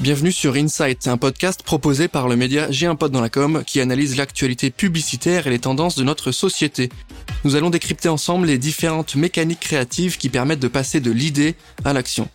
Bienvenue sur Insight, un podcast proposé par le média J'ai un pote dans la com qui analyse l'actualité publicitaire et les tendances de notre société. Nous allons décrypter ensemble les différentes mécaniques créatives qui permettent de passer de l'idée à l'action.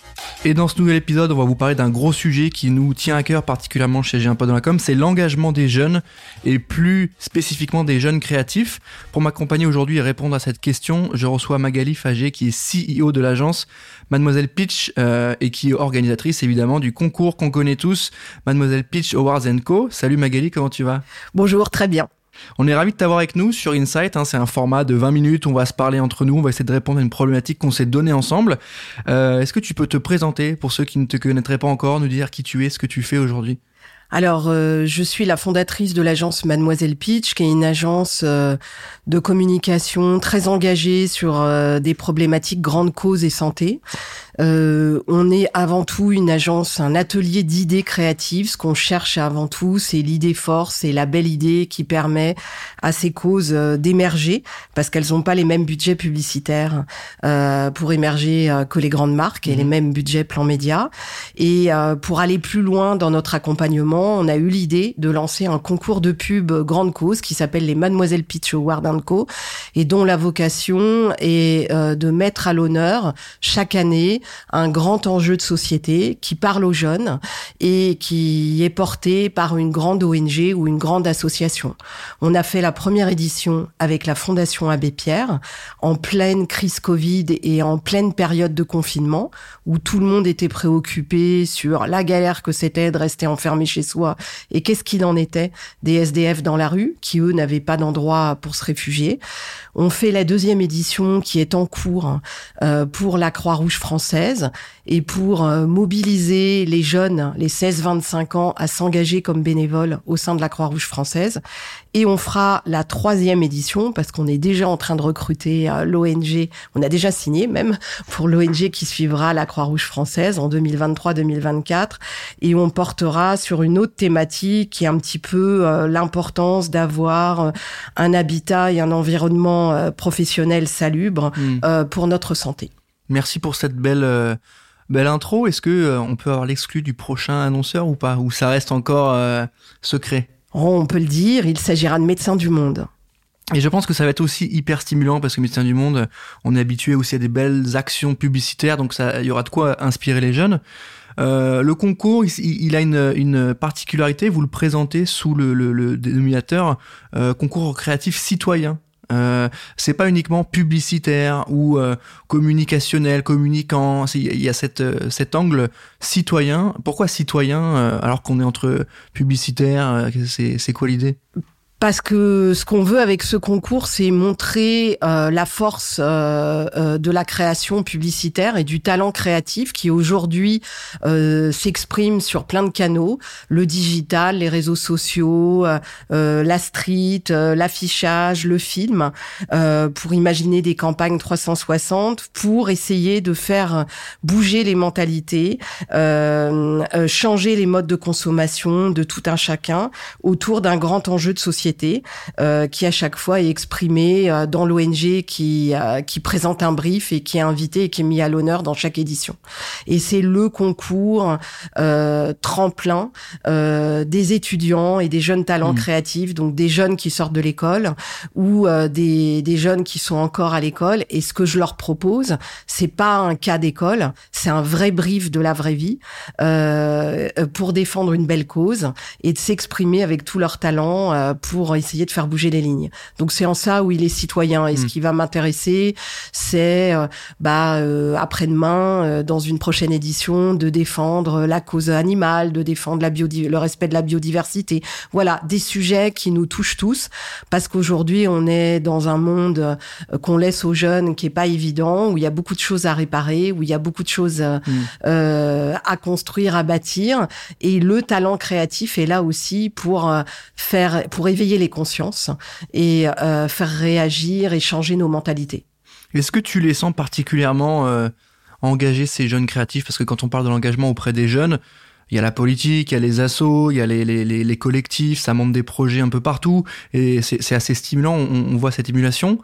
Et dans ce nouvel épisode, on va vous parler d'un gros sujet qui nous tient à cœur particulièrement chez J'ai un pote dans la com, c'est l'engagement des jeunes et plus spécifiquement des jeunes créatifs. Pour m'accompagner aujourd'hui et répondre à cette question, je reçois Magali Fagé qui est CEO de l'agence Mademoiselle Pitch euh, et qui est organisatrice évidemment du concours qu'on connaît tous, Mademoiselle Pitch Awards Co. Salut Magali, comment tu vas? Bonjour, très bien. On est ravi de t'avoir avec nous sur Insight. Hein, c'est un format de 20 minutes. On va se parler entre nous. On va essayer de répondre à une problématique qu'on s'est donnée ensemble. Euh, Est-ce que tu peux te présenter pour ceux qui ne te connaîtraient pas encore, nous dire qui tu es, ce que tu fais aujourd'hui? Alors, euh, je suis la fondatrice de l'agence Mademoiselle Pitch, qui est une agence euh, de communication très engagée sur euh, des problématiques grandes causes et santé. on est avant tout une agence, un atelier d'idées créatives. Ce qu'on cherche avant tout, c'est l'idée force, c'est la belle idée qui permet à ces causes d'émerger, parce qu'elles n'ont pas les mêmes budgets publicitaires pour émerger que les grandes marques et les mmh. mêmes budgets plan média. Et pour aller plus loin dans notre accompagnement, on a eu l'idée de lancer un concours de pub grande cause qui s'appelle les Mademoiselle Pitch Award Co et dont la vocation est euh, de mettre à l'honneur chaque année un grand enjeu de société qui parle aux jeunes et qui est porté par une grande ONG ou une grande association. On a fait la première édition avec la Fondation Abbé Pierre en pleine crise Covid et en pleine période de confinement où tout le monde était préoccupé sur la galère que c'était de rester enfermé chez soi et qu'est-ce qu'il en était des SDF dans la rue qui eux n'avaient pas d'endroit pour se réfugier. On fait la deuxième édition qui est en cours euh, pour la Croix-Rouge française et pour euh, mobiliser les jeunes, les 16-25 ans, à s'engager comme bénévoles au sein de la Croix-Rouge française. Et on fera la troisième édition parce qu'on est déjà en train de recruter euh, l'ONG. On a déjà signé même pour l'ONG qui suivra la Croix-Rouge française en 2023-2024 et on portera sur une autre thématique qui est un petit peu l'importance d'avoir un habitat et un environnement euh, professionnel salubre hmm. euh, pour notre santé. Merci pour cette belle euh, belle intro. Est-ce que on peut avoir l'exclu du prochain annonceur ou pas? Ou ça reste encore secret? Oh, On peut le dire. Il s'agira de Médecins du Monde. Et je pense que ça va être aussi hyper stimulant parce que Médecins du Monde, on est habitué aussi à des belles actions publicitaires, donc ça, il y aura de quoi inspirer les jeunes. Le concours, il, a une, particularité, vous le présentez sous le, dénominateur concours créatif citoyen. Euh, c'est pas uniquement publicitaire ou euh, communicationnel, communicant. Il y a cette, euh, cet angle citoyen. Pourquoi citoyen alors qu'on est entre publicitaire C'est quoi l'idée? Parce que ce qu'on veut avec ce concours, c'est montrer euh, la force euh, euh, de la création publicitaire et du talent créatif qui aujourd'hui s'exprime sur plein de canaux, le digital, les réseaux sociaux, la street, l'affichage, le film, pour imaginer des campagnes 360, pour essayer de faire bouger les mentalités, changer les modes de consommation de tout un chacun autour d'un grand enjeu de société euh, qui à chaque fois est exprimé euh, dans l'ONG qui euh, qui présente un brief et qui est invité et qui est mis à l'honneur dans chaque édition. Et c'est le concours tremplin des étudiants et des jeunes talents mmh. créatifs, donc des jeunes qui sortent de l'école ou des des jeunes qui sont encore à l'école. Et ce que je leur propose, c'est pas un cas d'école, c'est un vrai brief de la vraie vie pour défendre une belle cause et de s'exprimer avec tout leur talent pour pour essayer de faire bouger les lignes. Donc c'est en ça où il est citoyen. Et ce hmm. qui va m'intéresser, c'est euh, bah euh, après-demain, euh, dans une prochaine édition, de défendre la cause animale, de défendre la le respect de la biodiversité. Voilà, des sujets qui nous touchent tous, parce qu'aujourd'hui on est dans un monde qu'on laisse aux jeunes qui est pas évident, où il y a beaucoup de choses à réparer, où il y a beaucoup de choses hmm. à construire, à bâtir, et le talent créatif est là aussi pour faire, pour les consciences et euh, faire réagir et changer nos mentalités. Est-ce que tu les sens particulièrement euh, engagés, ces jeunes créatifs? Parce que quand on parle de l'engagement auprès des jeunes, il y a la politique, il y a les assos, il y a les, les, les, collectifs, ça monte des projets un peu partout, et c'est assez stimulant, on, voit cette émulation.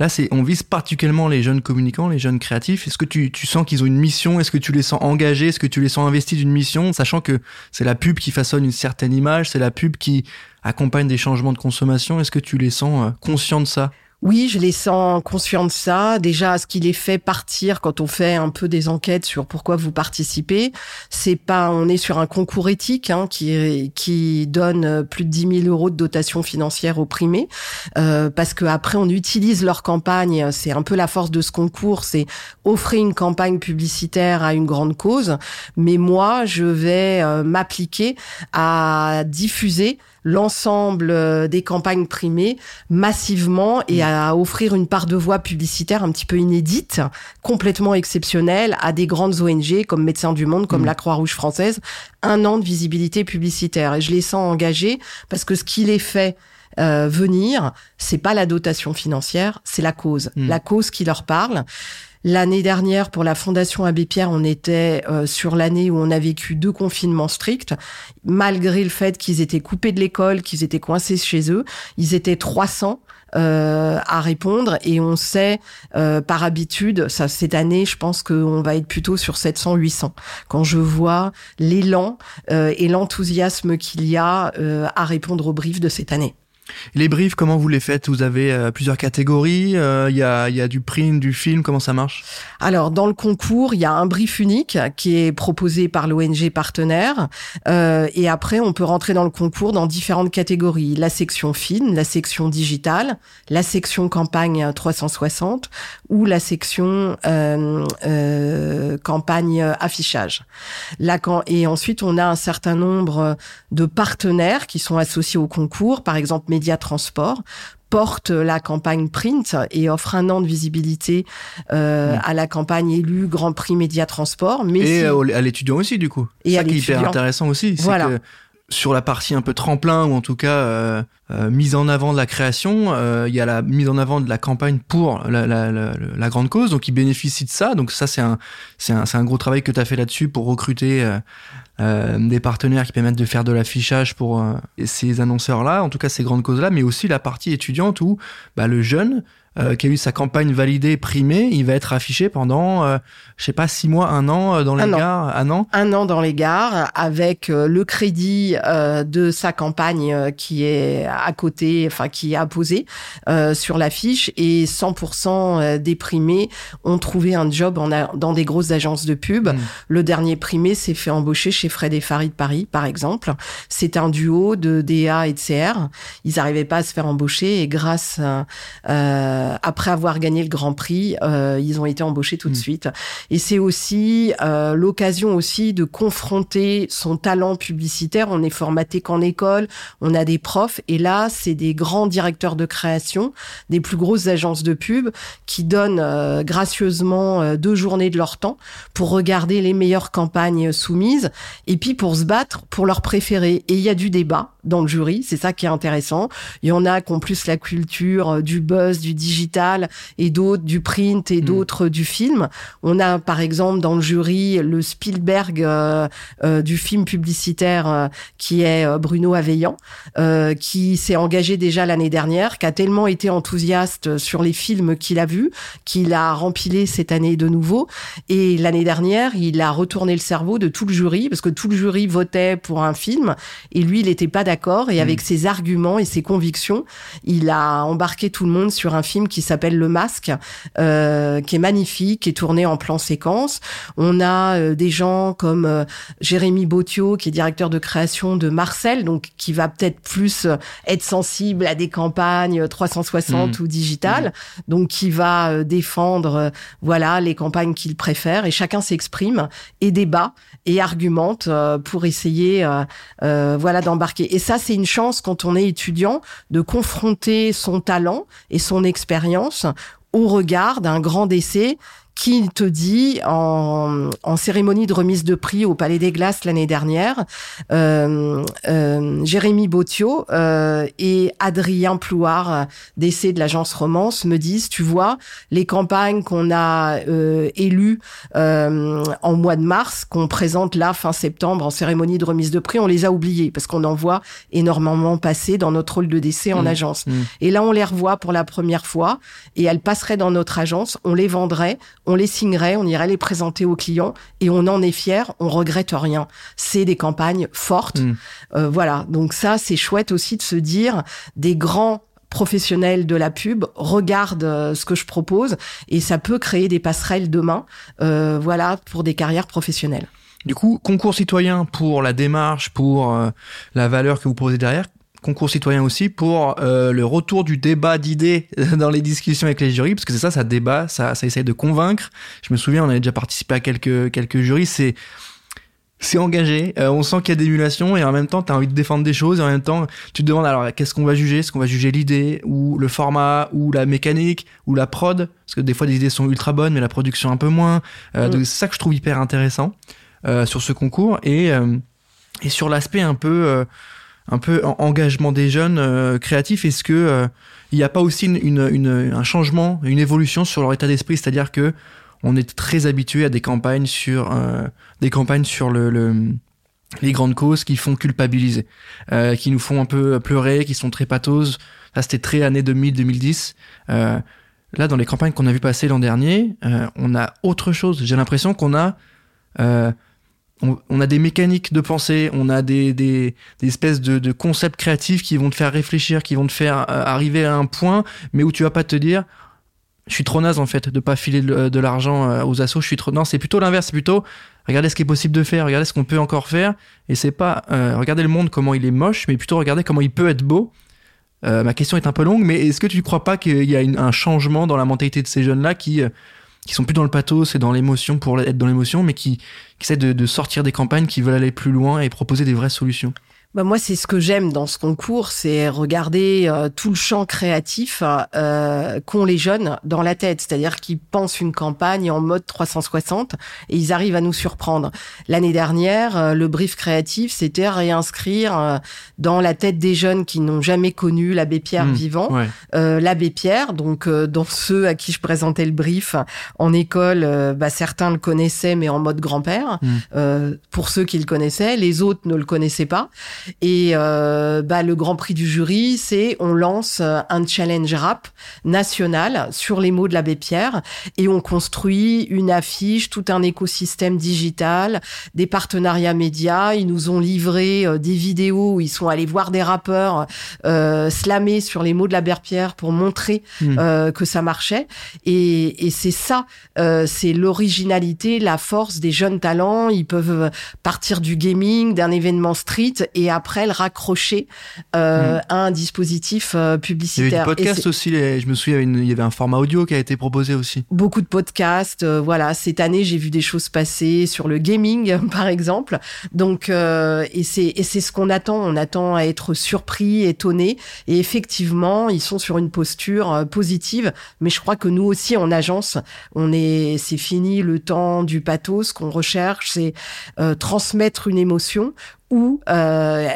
Là, on vise particulièrement les jeunes communicants, les jeunes créatifs. Est-ce que tu, tu sens qu'ils ont une mission? Est-ce que tu les sens engagés? Est-ce que tu les sens investis d'une mission, sachant que c'est la pub qui façonne une certaine image, c'est la pub qui accompagne des changements de consommation. Est-ce que tu les sens euh, conscients de ça? Oui, je les sens conscients de ça. Déjà, ce qui les fait partir quand on fait un peu des enquêtes sur pourquoi vous participez, c'est pas, on est sur un concours éthique hein, qui qui donne plus de 10 000 euros de dotation financière aux primés, euh, parce que après on utilise leur campagne. C'est un peu la force de ce concours, c'est offrir une campagne publicitaire à une grande cause. Mais moi, je vais euh, m'appliquer à diffuser l'ensemble euh, des campagnes primées massivement et à offrir une part de voix publicitaire un petit peu inédite, complètement exceptionnelle à des grandes ONG comme Médecins du Monde, comme mm. la Croix-Rouge française, un an de visibilité publicitaire. Et je les sens engagés parce que ce qui les fait euh, venir, c'est pas la dotation financière, c'est la cause, mm. la cause qui leur parle. L'année dernière, pour la Fondation Abbé Pierre, on était euh, sur l'année où on a vécu deux confinements stricts. Malgré le fait qu'ils étaient coupés de l'école, qu'ils étaient coincés chez eux, ils étaient 300 euh, à répondre et on sait euh, par habitude, ça cette année, je pense qu'on va être plutôt sur 700-800. Quand je vois l'élan et l'enthousiasme qu'il y a à répondre au brief de cette année. Les briefs, comment vous les faites? Vous avez euh, plusieurs catégories Il y, a, y, a, du print, du film, comment ça marche? Alors, dans le concours, il y a un brief unique qui est proposé par l'ONG partenaire. Euh, et après, on peut rentrer dans le concours dans différentes catégories. La section film, la section digitale, la section campagne 360 ou la section euh, euh, campagne affichage. La, et ensuite, on a un certain nombre de partenaires qui sont associés au concours. Par exemple, Média Transport porte la campagne print et offre un an de visibilité euh, à la campagne élue Grand Prix Média Transport. Mais et à l'étudiant aussi, du coup. Et ça qui est hyper intéressant aussi. Voilà. Que sur la partie un peu tremplin ou en tout cas euh, euh, mise en avant de la création, euh, il y a la mise en avant de la campagne pour la, la, la, la grande cause, donc ils bénéficient de ça. Donc ça c'est un un, un gros travail que tu as fait là-dessus pour recruter euh, des partenaires qui permettent de faire de l'affichage pour ces annonceurs-là, en tout cas ces grandes causes-là, mais aussi la partie étudiante où bah, le jeune euh, qui a eu sa campagne validée, primée, il va être affiché pendant, euh, je sais pas, six mois, un an euh, dans les gares, un an? Un an dans les gares, avec le crédit de sa campagne qui est à côté, enfin qui est apposé sur l'affiche, et 100% des primés ont trouvé un job en dans des grosses agences de pub. Hmm. Le dernier primé s'est fait embaucher chez Fred et Farid Paris, par exemple. C'est un duo de DA et de CR. Ils n'arrivaient pas à se faire embaucher, et grâce euh, euh, après avoir gagné le Grand Prix, euh, ils ont été embauchés tout de mm. suite. Et c'est aussi euh, l'occasion aussi de confronter son talent publicitaire. On est formaté qu'en école, on a des profs, et là, c'est des grands directeurs de création, des plus grosses agences de pub qui donnent gracieusement deux journées de leur temps pour regarder les meilleures campagnes soumises et puis pour se battre pour leurs préférés. Et il y a du débat dans le jury, c'est ça qui est intéressant. Il y en a qui ont plus la culture du buzz, du digital et d'autres du print et hmm. d'autres du film. On a par exemple dans le jury le Spielberg euh, euh, du film publicitaire euh, qui est Bruno Aveillant, qui s'est engagé déjà l'année dernière, qui a tellement été enthousiaste sur les films qu'il a vus, qu'il a rempilé cette année de nouveau. Et l'année dernière, il a retourné le cerveau de tout le jury, parce que tout le jury votait pour un film, et lui, il n'était pas d'accord. Et avec hmm. ses arguments et ses convictions, il a embarqué tout le monde sur un film qui s'appelle Le Masque, euh, qui est magnifique, qui est tourné en plan séquence. On a euh, des gens comme euh, Jérémy Botio, qui est directeur de création de Marcel, donc qui va peut-être plus être sensible à des campagnes 360 mmh. ou digitales, mmh. donc qui va défendre voilà les campagnes qu'il préfère et chacun s'exprime et débat et argumente pour essayer voilà d'embarquer. Et ça c'est une chance quand on est étudiant de confronter son talent et son expérience au regard d'un grand décès qui te dit en, en cérémonie de remise de prix au Palais des Glaces l'année dernière, euh, euh, Jérémy Bottiot euh, et Adrien Plouard, d'essai de l'agence Romance, me disent, tu vois, les campagnes qu'on a euh, élues euh, en mois de mars, qu'on présente là fin septembre en cérémonie de remise de prix, on les a oubliées parce qu'on en voit énormément passer dans notre rôle de décès en Mmh. agence. Mmh. Et là, on les revoit pour la première fois et elles passeraient dans notre agence, on les vendrait, on les signerait, on irait les présenter aux clients et on en est fier, on regrette rien. C'est des campagnes fortes. Mm. Euh, voilà. Donc ça, c'est chouette aussi de se dire des grands professionnels de la pub regardent euh, ce que je propose et ça peut créer des passerelles demain, euh, voilà, pour des carrières professionnelles. Du coup, concours citoyen pour la démarche, pour euh, la valeur que vous posez derrière. Concours citoyen aussi pour euh, le retour du débat d'idées dans les discussions avec les jurys, parce que c'est ça, ça débat, ça, ça essaye de convaincre. Je me souviens, on avait déjà participé à quelques quelques jurys. C'est c'est engagé. Euh, on sent qu'il y a d'émulation et en même temps, tu as envie de défendre des choses et en même temps, tu te demandes alors qu'est-ce qu'on va juger? Est-ce qu'on va juger l'idée ou le format ou la mécanique ou la prod? Parce que des fois, des idées sont ultra bonnes, mais la production un peu moins. Euh, Mm. donc C'est ça que je trouve hyper intéressant euh, sur ce concours et et sur l'aspect un peu un peu en- engagement des jeunes euh, créatifs. Est-ce que euh, il n'y a pas aussi une, une, un changement, une évolution sur leur état d'esprit? C'est-à-dire que on est très habitué à des campagnes sur euh, des campagnes sur le, le- les grandes causes qui font culpabiliser, euh, qui nous font un peu pleurer, qui sont très pathoses. Ça, c'était très année 2000-2010. Euh, là, dans les campagnes qu'on a vu passer l'an dernier, on a autre chose. J'ai l'impression qu'on a on, on a des mécaniques de pensée, on a des, des, espèces de, de concepts créatifs qui vont te faire réfléchir, qui vont te faire euh, arriver à un point, mais où tu vas pas te dire, je suis trop naze en fait de pas filer de, l'argent euh, aux assos. Je suis trop non, c'est plutôt l'inverse. C'est plutôt regardez ce qui est possible de faire, regardez ce qu'on peut encore faire. Et c'est pas euh, regardez le monde comment il est moche, mais plutôt regardez comment il peut être beau. Euh, ma question est un peu longue, mais est-ce que tu crois pas qu'il y a un changement dans la mentalité de ces jeunes-là qui qui sont plus dans le pathos et dans l'émotion pour être dans l'émotion, mais qui, essaient de sortir des campagnes, qui veulent aller plus loin et proposer des vraies solutions Bah moi, c'est ce que j'aime dans ce concours, c'est regarder euh, tout le champ créatif euh, qu'ont les jeunes dans la tête. C'est-à-dire qu'ils pensent une campagne en mode 360 et ils arrivent à nous surprendre. L'année dernière, euh, le brief créatif, c'était réinscrire euh, dans la tête des jeunes qui n'ont jamais connu l'abbé Pierre Mmh, vivant Ouais. euh, l'abbé Pierre, donc euh, dans ceux à qui je présentais le brief en école, bah, certains le connaissaient mais en mode grand-père. Mm. Euh, pour ceux qui le connaissaient, les autres ne le connaissaient pas. Et euh, bah, le Grand Prix du jury, c'est on lance euh, un challenge rap national sur les mots de l'abbé Pierre et on construit une affiche, tout un écosystème digital, des partenariats médias. Ils nous ont livré euh, des vidéos où ils sont allés voir des rappeurs euh, slammer sur les mots de l'abbé Pierre pour montrer Mm. euh, que ça marchait. Et, et c'est ça, euh, c'est l'originalité, la force des jeunes talents. Ils peuvent partir du gaming, d'un événement street et après le raccrocher euh, à un dispositif euh, Il y avait publicitaire. du Et podcast c'est- aussi, les- je me souviens, il y avait une- il y avait un format audio qui a été proposé aussi. beaucoup de podcasts. euh, voilà, cette année, j'ai vu des choses passer sur le gaming, par exemple. Donc, euh, et c'est et c'est ce qu'on attend. On attend à être surpris, étonné. Et effectivement, ils sont sur une posture euh, positive. Mais je crois que nous aussi, en agence, on est, c'est fini le temps du pathos. Ce qu'on recherche, c'est euh, transmettre une émotion ou euh,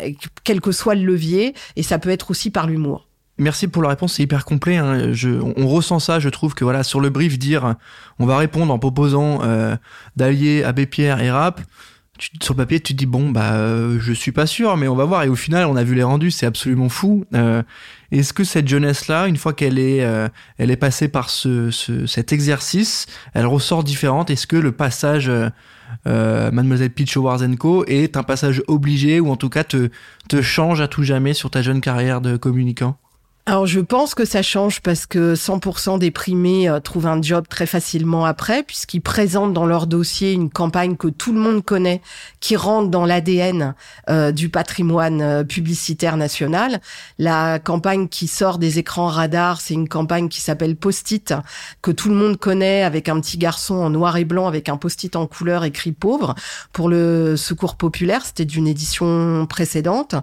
quel que soit le levier. Et ça peut être aussi par l'humour. Merci pour la réponse, c'est hyper complet. hein. Je, on, ressent ça, je trouve que voilà sur le brief dire, on va répondre en proposant euh, d'allier Abbé Pierre et rap. Tu, sur le papier, tu te dis bon bah euh, je suis pas sûr, mais on va voir. Et au final, on a vu les rendus, c'est absolument fou. Euh, Est-ce que cette jeunesse là, une fois qu'elle est, euh, elle est passée par ce, ce- cet exercice, elle ressort différente? Est-ce que le passage euh, Mademoiselle Peach est un passage obligé ou en tout cas te change à tout jamais sur ta jeune carrière de communicant Alors je pense que ça change parce que 100% des primés euh, trouvent un job très facilement après puisqu'ils présentent dans leur dossier une campagne que tout le monde connaît qui rentre dans l'ADN euh, du patrimoine euh, publicitaire national. La campagne qui sort des écrans radars, c'est une campagne qui s'appelle Post-it que tout le monde connaît avec un petit garçon en noir et blanc avec un post-it en couleur écrit pauvre pour le secours populaire, c'était d'une édition précédente.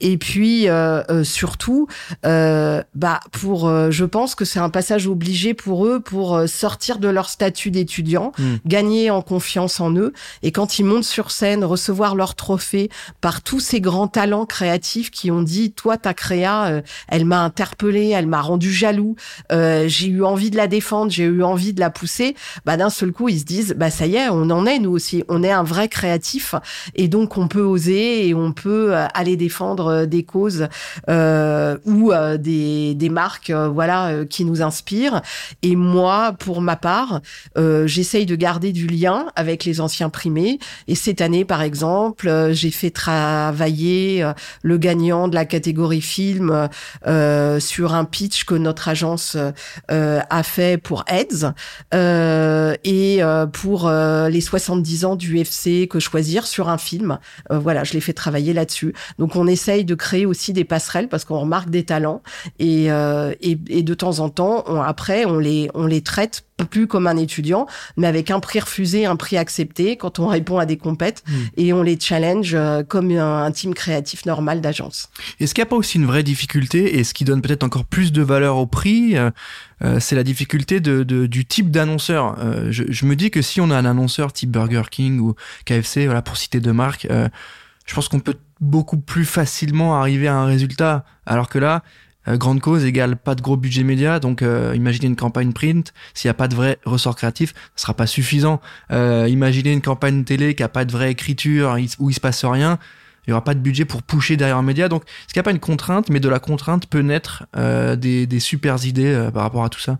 Et puis euh, surtout euh, bah pour, je pense que c'est un passage obligé pour eux pour sortir de leur statut d'étudiant, Hmm. gagner en confiance en eux, et quand ils montent sur scène, recevoir leur trophée par tous ces grands talents créatifs qui ont dit, toi ta créa, euh, elle m'a interpellé, elle m'a rendu jaloux, euh, j'ai eu envie de la défendre, j'ai eu envie de la pousser. Bah d'un seul coup, ils se disent, bah ça y est, on en est nous aussi, on est un vrai créatif, et donc on peut oser et on peut euh, aller défendre euh, des causes euh, ou euh, des, des marques, euh, voilà, euh, qui nous inspirent. Et moi, pour ma part, euh, j'essaye de garder du lien avec les anciens primés. Et cette année, par exemple, j'ai fait travailler le gagnant de la catégorie film sur un pitch que notre agence a fait pour AIDS et pour les 70 ans du FC que choisir sur un film. Voilà, je l'ai fait travailler là-dessus. Donc on essaye de créer aussi des passerelles parce qu'on remarque des talents et, euh, et, et de temps en temps, on, après, on les, on les traite plus comme un étudiant, mais avec un prix refusé, un prix accepté quand on répond à des compètes Mm. et on les challenge euh, comme un, un team créatif normal d'agence. Est-ce qu'il n'y a pas aussi une vraie difficulté, et ce qui donne peut-être encore plus de valeur au prix, euh, euh, c'est la difficulté de, de- du type d'annonceur. Euh, je, je me dis que si on a un annonceur type Burger King ou KFC, voilà, pour citer deux marques, euh, je pense qu'on peut beaucoup plus facilement arriver à un résultat. Alors que là, euh, grande cause égale pas de gros budget média, donc euh, imaginez une campagne print, s'il n'y a pas de vrai ressort créatif, ce sera pas suffisant. Euh, imaginez une campagne télé qui a pas de vraie écriture, où il se passe rien, il y aura pas de budget pour pusher derrière un média. Donc, qu'il n'y a pas une contrainte, mais de la contrainte peut naître euh, des, des super idées euh, par rapport à tout ça?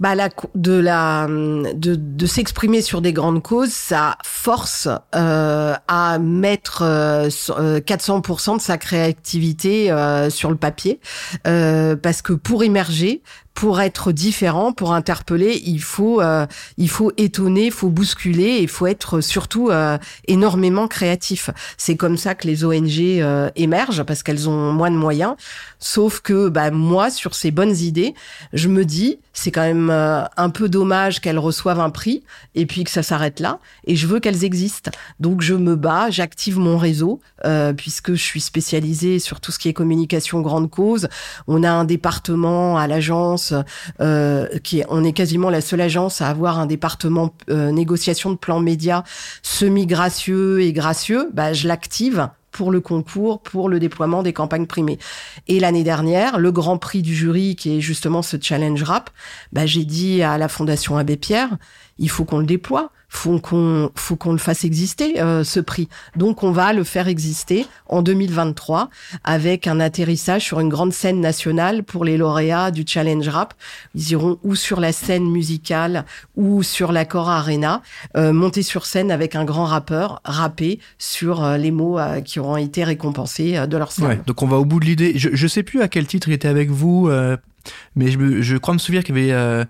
Bah la de la de, de s'exprimer sur des grandes causes, ça force euh, à mettre euh, so- euh, 400% de sa créativité euh, sur le papier, Euh, parce que pour émerger, pour être différent, pour interpeller, il faut euh, il faut étonner, il faut bousculer, il faut être surtout euh, énormément créatif. C'est comme ça que les ONG euh, émergent parce qu'elles ont moins de moyens. Sauf que bah, moi, sur ces bonnes idées, je me dis c'est quand même euh, un peu dommage qu'elles reçoivent un prix et puis que ça s'arrête là. Et je veux qu'elles existent. Donc je me bats, j'active mon réseau euh, puisque je suis spécialisée sur tout ce qui est communication grande cause. On a un département à l'agence euh, on est quasiment la seule agence à avoir un département euh, négociation de plans médias semi-gracieux et gracieux. Bah, je l'active pour le concours, pour le déploiement des campagnes primées. Et l'année dernière, le grand prix du jury, qui est justement ce challenge rap, bah, j'ai dit à la Fondation Abbé Pierre, il faut qu'on le déploie, faut qu'on, faut qu'on le fasse exister, euh, ce prix. Donc, on va le faire exister en 2023 avec un atterrissage sur une grande scène nationale pour les lauréats du challenge rap. Ils iront ou sur la scène musicale ou sur l'accord arena, euh, monter sur scène avec un grand rappeur, rapper sur euh, les mots euh, qui auront été récompensés euh, de leur scène. Ouais, donc on va au bout de l'idée. Je, je sais plus à quel titre il était avec vous, mais je, je crois me souvenir qu'il y avait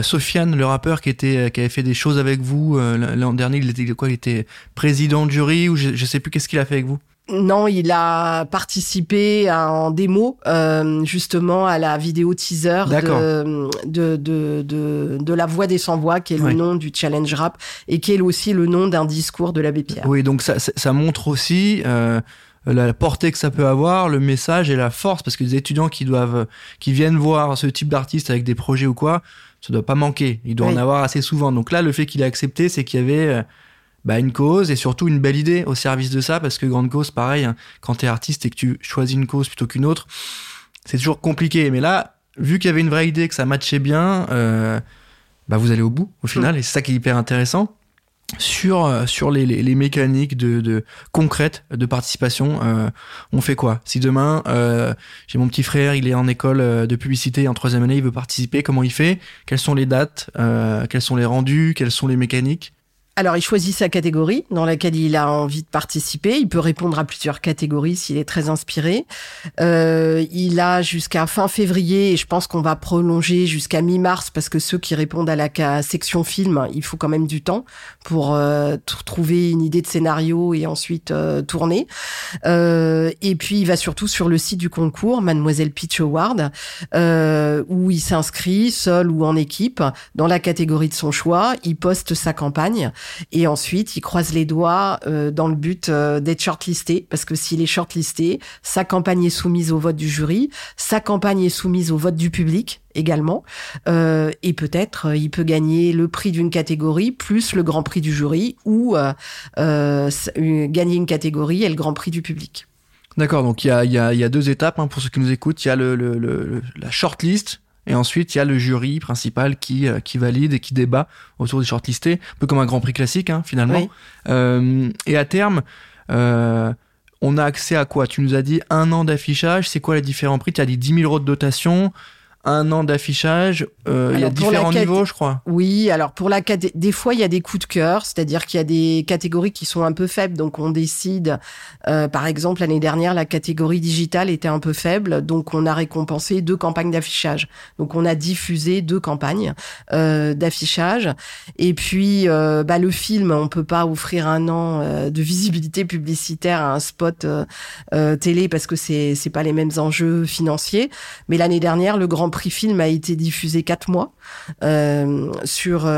Sofiane, le rappeur, qui était euh, qui avait fait des choses avec vous euh, l'an dernier. Il était quoi Il était président de jury ou je, je sais plus qu'est-ce qu'il a fait avec vous? Non, il a participé à- en démo euh, justement à la vidéo teaser de, de, de, de, de La Voix des Sans-Voix, qui est le nom du challenge rap et qui est aussi le nom d'un discours de l'abbé Pierre. Oui, donc ça, montre aussi euh, la portée que ça peut avoir, le message et la force, parce que des étudiants qui doivent, qui viennent voir ce type d'artiste avec des projets ou quoi, ça doit pas manquer. Il doit Oui. en avoir assez souvent. Donc là, le fait qu'il ait accepté, c'est qu'il y avait euh, bah, une cause et surtout une belle idée au service de ça, parce que grande cause, pareil, hein, quand t'es artiste et que tu choisis une cause plutôt qu'une autre, c'est toujours compliqué. Mais là, vu qu'il y avait une vraie idée, que ça matchait bien, euh, bah vous allez au bout au final, et c'est ça qui est hyper intéressant sur euh, sur les, les, mécaniques de, de concrètes de participation. euh, on fait quoi? Si demain euh, j'ai mon petit frère, il est en école euh, de publicité en troisième année, il veut participer, comment il fait? Quelles sont les dates euh, Quels sont les rendus Quelles sont les mécaniques? Alors, il choisit sa catégorie dans laquelle il a envie de participer. Il peut répondre à plusieurs catégories s'il est très inspiré. Euh, il a jusqu'à fin février, et je pense qu'on va prolonger jusqu'à mi-mars, parce que ceux qui répondent à la section film, il faut quand même du temps pour euh, trouver une idée de scénario et ensuite euh, tourner. Et puis, il va surtout sur le site du concours, Mademoiselle Pitch Award, où il s'inscrit seul ou en équipe dans la catégorie de son choix. Il poste sa campagne Et ensuite, il croise les doigts dans le but d'être shortlisté, parce que s'il est shortlisté, sa campagne est soumise au vote du jury, sa campagne est soumise au vote du public également, et peut-être il peut gagner le prix d'une catégorie plus le grand prix du jury, ou gagner une catégorie et le grand prix du public. D'accord, donc il y a, y, a, y a, deux étapes hein, pour ceux qui nous écoutent. Il y a le, le, le, la shortlist et ensuite il y a le jury principal qui, euh, qui valide et qui débat autour des shortlistés, un peu comme un Grand Prix classique hein, finalement. Euh, et à terme, euh, on a accès à quoi? Tu nous as dit un an d'affichage. C'est quoi les différents prix? Tu as dit 10 000 euros de dotation un an d'affichage. Euh, il y a différents niveaux, je crois. Oui, alors pour la des fois il y a des coups de cœur, c'est-à-dire qu'il y a des catégories qui sont un peu faibles, donc on décide. Euh, par exemple, l'année dernière, la catégorie digitale était un peu faible, donc on a récompensé deux campagnes d'affichage. Donc on a diffusé deux campagnes euh, d'affichage. Et puis euh, bah, le film, on peut pas offrir un an euh, de visibilité publicitaire à un spot euh, télé parce que c'est c'est pas les mêmes enjeux financiers. Mais l'année dernière, le grand prix film a été diffusé quatre mois euh, sur euh,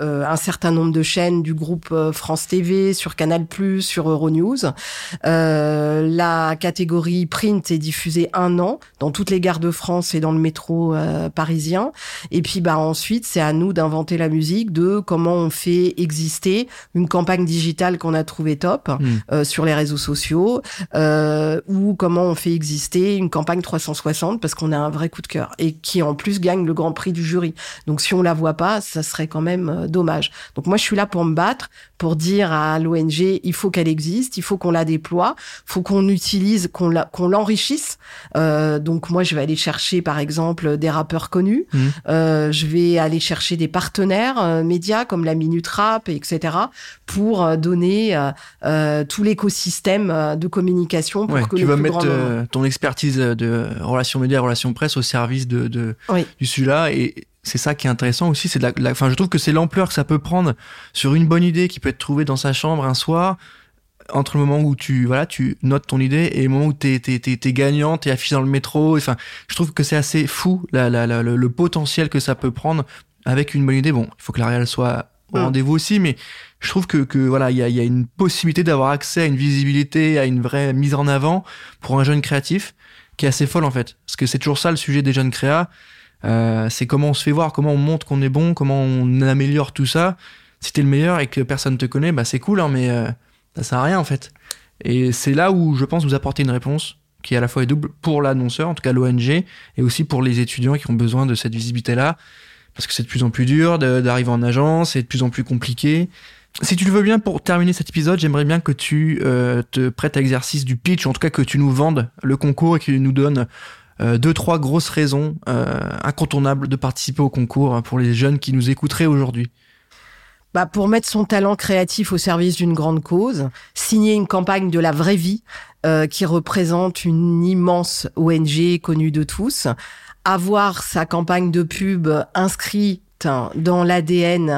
euh, un certain nombre de chaînes du groupe France TV, sur Canal+, sur Euronews. la catégorie print est diffusée un an dans toutes les gares de France et dans le métro parisien. Et puis bah ensuite, c'est à nous d'inventer la musique de comment on fait exister une campagne digitale qu'on a trouvée top hmm. sur les réseaux sociaux ou comment on fait exister une campagne 360 parce qu'on a un vrai coup de cœur et qui en plus gagne le grand prix du jury. Donc si on la voit pas, ça serait quand même euh, dommage. Donc moi je suis là pour me battre, pour dire à l'ONG il faut qu'elle existe, il faut qu'on la déploie, faut qu'on utilise, qu'on l'enrichisse. Euh, donc moi je vais aller chercher par exemple des rappeurs connus, mmh. euh, je vais aller chercher des partenaires euh, médias comme la Minute Rap, etc. pour donner tout l'écosystème de communication pour que tu vas mettre ton expertise de relations médias, relations presse au service de, de du celui-là et c'est ça qui est intéressant aussi, c'est la, je trouve que c'est l'ampleur que ça peut prendre sur une bonne idée qui peut être trouvée dans sa chambre un soir, entre le moment où tu, voilà, tu notes ton idée et le moment où t'es, t'es, t'es, t'es gagnant, t'es affiché dans le métro. Enfin, je trouve que c'est assez fou la, la, la, le, potentiel que ça peut prendre avec une bonne idée. Bon, il faut que la réelle soit au rendez-vous aussi, mais je trouve que, que voilà, il y a, y a une possibilité d'avoir accès à une visibilité, à une vraie mise en avant pour un jeune créatif qui est assez folle en fait. Parce que c'est toujours ça le sujet des jeunes créas euh, c'est comment on se fait voir, comment on montre qu'on est bon, comment on améliore tout ça. Si t'es le meilleur et que personne te connaît, bah c'est cool, hein, mais euh, ça sert à rien en fait. Et c'est là où je pense vous apporter une réponse qui à la fois est double pour l'annonceur, en tout cas l'ONG, et aussi pour les étudiants qui ont besoin de cette visibilité-là, parce que c'est de plus en plus dur d'arriver en agence, c'est de plus en plus compliqué. Si tu le veux bien, pour terminer cet épisode, j'aimerais bien que tu euh, te prêtes à l'exercice du pitch, en tout cas que tu nous vendes le concours et que tu nous donnes euh, deux, trois grosses raisons euh, incontournables de participer au concours hein, pour les jeunes qui nous écouteraient aujourd'hui. Bah, pour mettre son talent créatif au service d'une grande cause, signer une campagne de la vraie vie euh, qui représente une immense ONG connue de tous, avoir sa campagne de pub inscrite dans l'ADN,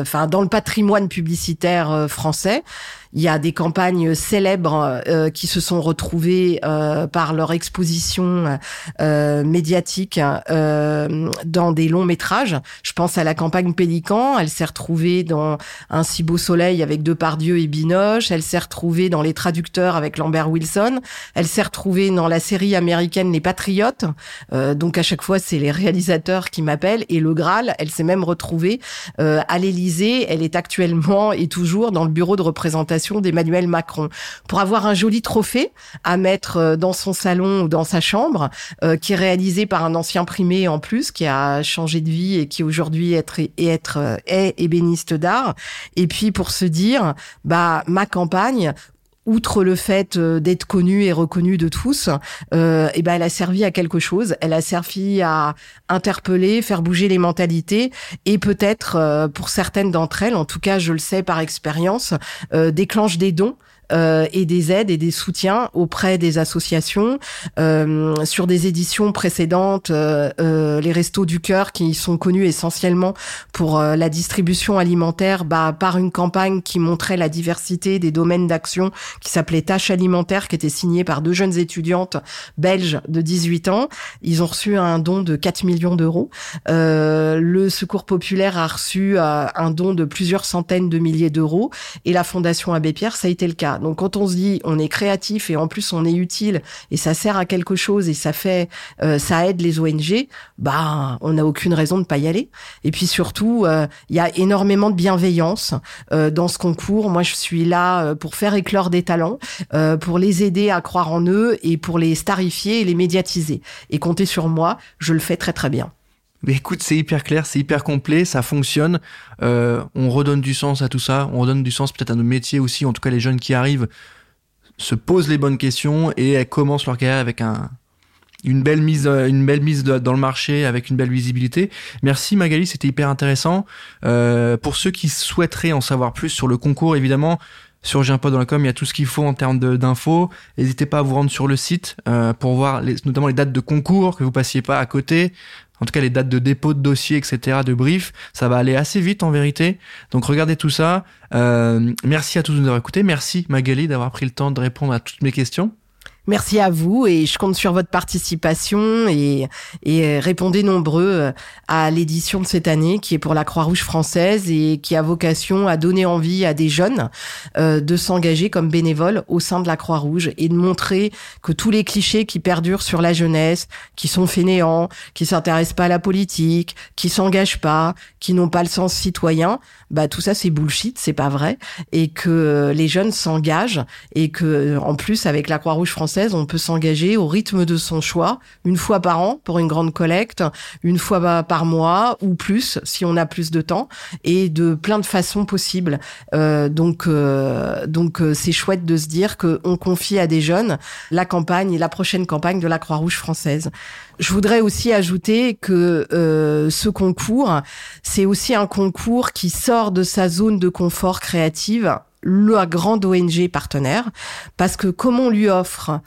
enfin dans le patrimoine publicitaire français, il y a des campagnes célèbres euh, qui se sont retrouvées euh, par leur exposition euh, médiatique dans des longs métrages. Je pense à la campagne Pélican. Elle s'est retrouvée dans Un si beau soleil avec Depardieu et Binoche. Elle s'est retrouvée dans Les Traducteurs avec Lambert Wilson. Elle s'est retrouvée dans la série américaine Les Patriotes. donc à chaque fois, c'est les réalisateurs qui m'appellent. Et le Graal, elle s'est même retrouvée à l'Élysée. Elle est actuellement et toujours dans le bureau de représentation d'Emmanuel Macron. Pour avoir un joli trophée à mettre euh, dans son salon ou dans sa chambre, euh, qui est réalisé par un ancien primé en plus, qui a changé de vie et qui aujourd'hui est, être, euh, est ébéniste d'art. Et puis pour se dire, bah ma campagne, outre le fait d'être connue et reconnue de tous, euh, et ben elle a servi à quelque chose. Elle a servi à interpeller, faire bouger les mentalités et peut-être pour certaines d'entre elles, en tout cas je le sais par expérience, euh, déclenche des dons euh, et des aides et des soutiens auprès des associations. Euh, sur des éditions précédentes, euh, les Restos du Cœur, qui sont connus essentiellement pour la distribution alimentaire, bah, par une campagne qui montrait la diversité des domaines d'action, qui s'appelait Tâches alimentaires, qui était signée par deux jeunes étudiantes belges de 18 ans. Ils ont reçu un don de 4 millions d'euros. le Secours populaire a reçu un don de plusieurs centaines de milliers d'euros et la Fondation Abbé Pierre, ça a été le cas. Donc quand on se dit on est créatif et en plus on est utile et ça sert à quelque chose et ça fait euh, ça aide les ONG, bah on n'a aucune raison de pas y aller. Et puis surtout, euh, il y a énormément de bienveillance euh, dans ce concours. Moi, je suis là pour faire éclore des talents, pour les aider à croire en eux et pour les starifier et les médiatiser. Et comptez sur moi, je le fais très très bien. Mais écoute, c'est hyper clair, c'est hyper complet, ça fonctionne. Euh, on redonne du sens à tout ça, on redonne du sens peut-être à nos métiers aussi. En tout cas, les jeunes qui arrivent se posent les bonnes questions et elles commencent leur carrière avec un, une belle mise, une belle mise dans le marché, avec une belle visibilité. Merci Magali, c'était hyper intéressant. Euh, pour ceux qui souhaiteraient en savoir plus sur le concours, évidemment, sur com, il y a tout ce qu'il faut en termes d'infos. N'hésitez pas à vous rendre sur le site euh, pour voir les, notamment les dates de concours, que vous passiez pas à côté en tout cas les dates de dépôt de dossier, etc., de brief, ça va aller assez vite en vérité. Donc regardez tout ça. Euh, merci à tous de nous avoir écoutés. Merci Magali d'avoir pris le temps de répondre à toutes mes questions. Merci à vous et je compte sur votre participation et, répondez nombreux euh, à l'édition de cette année qui est pour la Croix-Rouge française et qui a vocation à donner envie à des jeunes euh, de s'engager comme bénévoles au sein de la Croix-Rouge et de montrer que tous les clichés qui perdurent sur la jeunesse, qui sont fainéants, qui s'intéressent pas à la politique, qui s'engagent pas, qui n'ont pas le sens citoyen, bah tout ça c'est bullshit, c'est pas vrai et que les jeunes s'engagent et que en plus avec la Croix-Rouge française on peut s'engager au rythme de son choix, une fois par an pour une grande collecte, une fois par mois ou plus si on a plus de temps, et de plein de façons possibles. Euh, donc, euh, donc euh, c'est chouette de se dire qu'on confie à des jeunes la campagne et la prochaine campagne de la Croix-Rouge française. Je voudrais aussi ajouter que ce concours, c'est aussi un concours qui sort de sa zone de confort créative la grande ONG partenaire, parce que comme on lui offre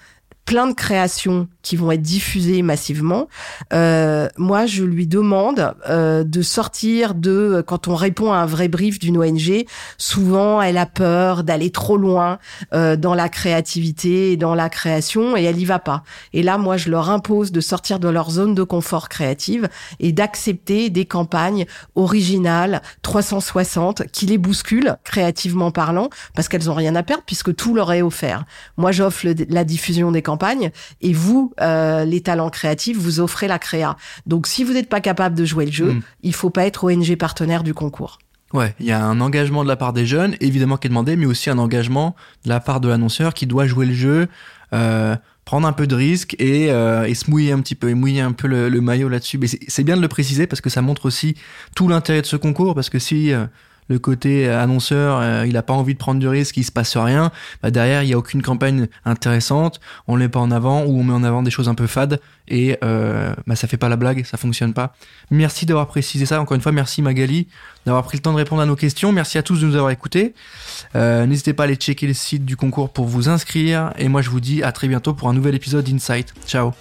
plein de créations qui vont être diffusées massivement. Euh, moi, je lui demande euh, de sortir de quand on répond à un vrai brief d'une ONG. Souvent, elle a peur d'aller trop loin euh, dans la créativité et dans la création, et elle y va pas. Et là, moi, je leur impose de sortir de leur zone de confort créative et d'accepter des campagnes originales 360 qui les bousculent créativement parlant, parce qu'elles ont rien à perdre puisque tout leur est offert. Moi, j'offre la diffusion des campagne et vous, euh, les talents créatifs, vous offrez la créa. Donc si vous n'êtes pas capable de jouer le jeu, mm. il faut pas être ONG partenaire du concours. Ouais, il y a un engagement de la part des jeunes, évidemment qui est demandé, mais aussi un engagement de la part de l'annonceur qui doit jouer le jeu, euh, prendre un peu de risque et, euh, et, se mouiller un petit peu, et mouiller un peu le, le maillot là-dessus. Mais c'est bien de le préciser parce que ça montre aussi tout l'intérêt de ce concours, parce que si euh, le côté annonceur, euh, il a pas envie de prendre du risque, il se passe rien. Bah derrière, il y a aucune campagne intéressante, on le met pas en avant ou on met en avant des choses un peu fades et euh, bah ça fait pas la blague, ça fonctionne pas. Merci d'avoir précisé ça. Encore une fois, merci Magali d'avoir pris le temps de répondre à nos questions. Merci à tous de nous avoir écoutés. Euh, n'hésitez pas à aller checker le site du concours pour vous inscrire et moi je vous dis à très bientôt pour un nouvel épisode d'Insight. Ciao.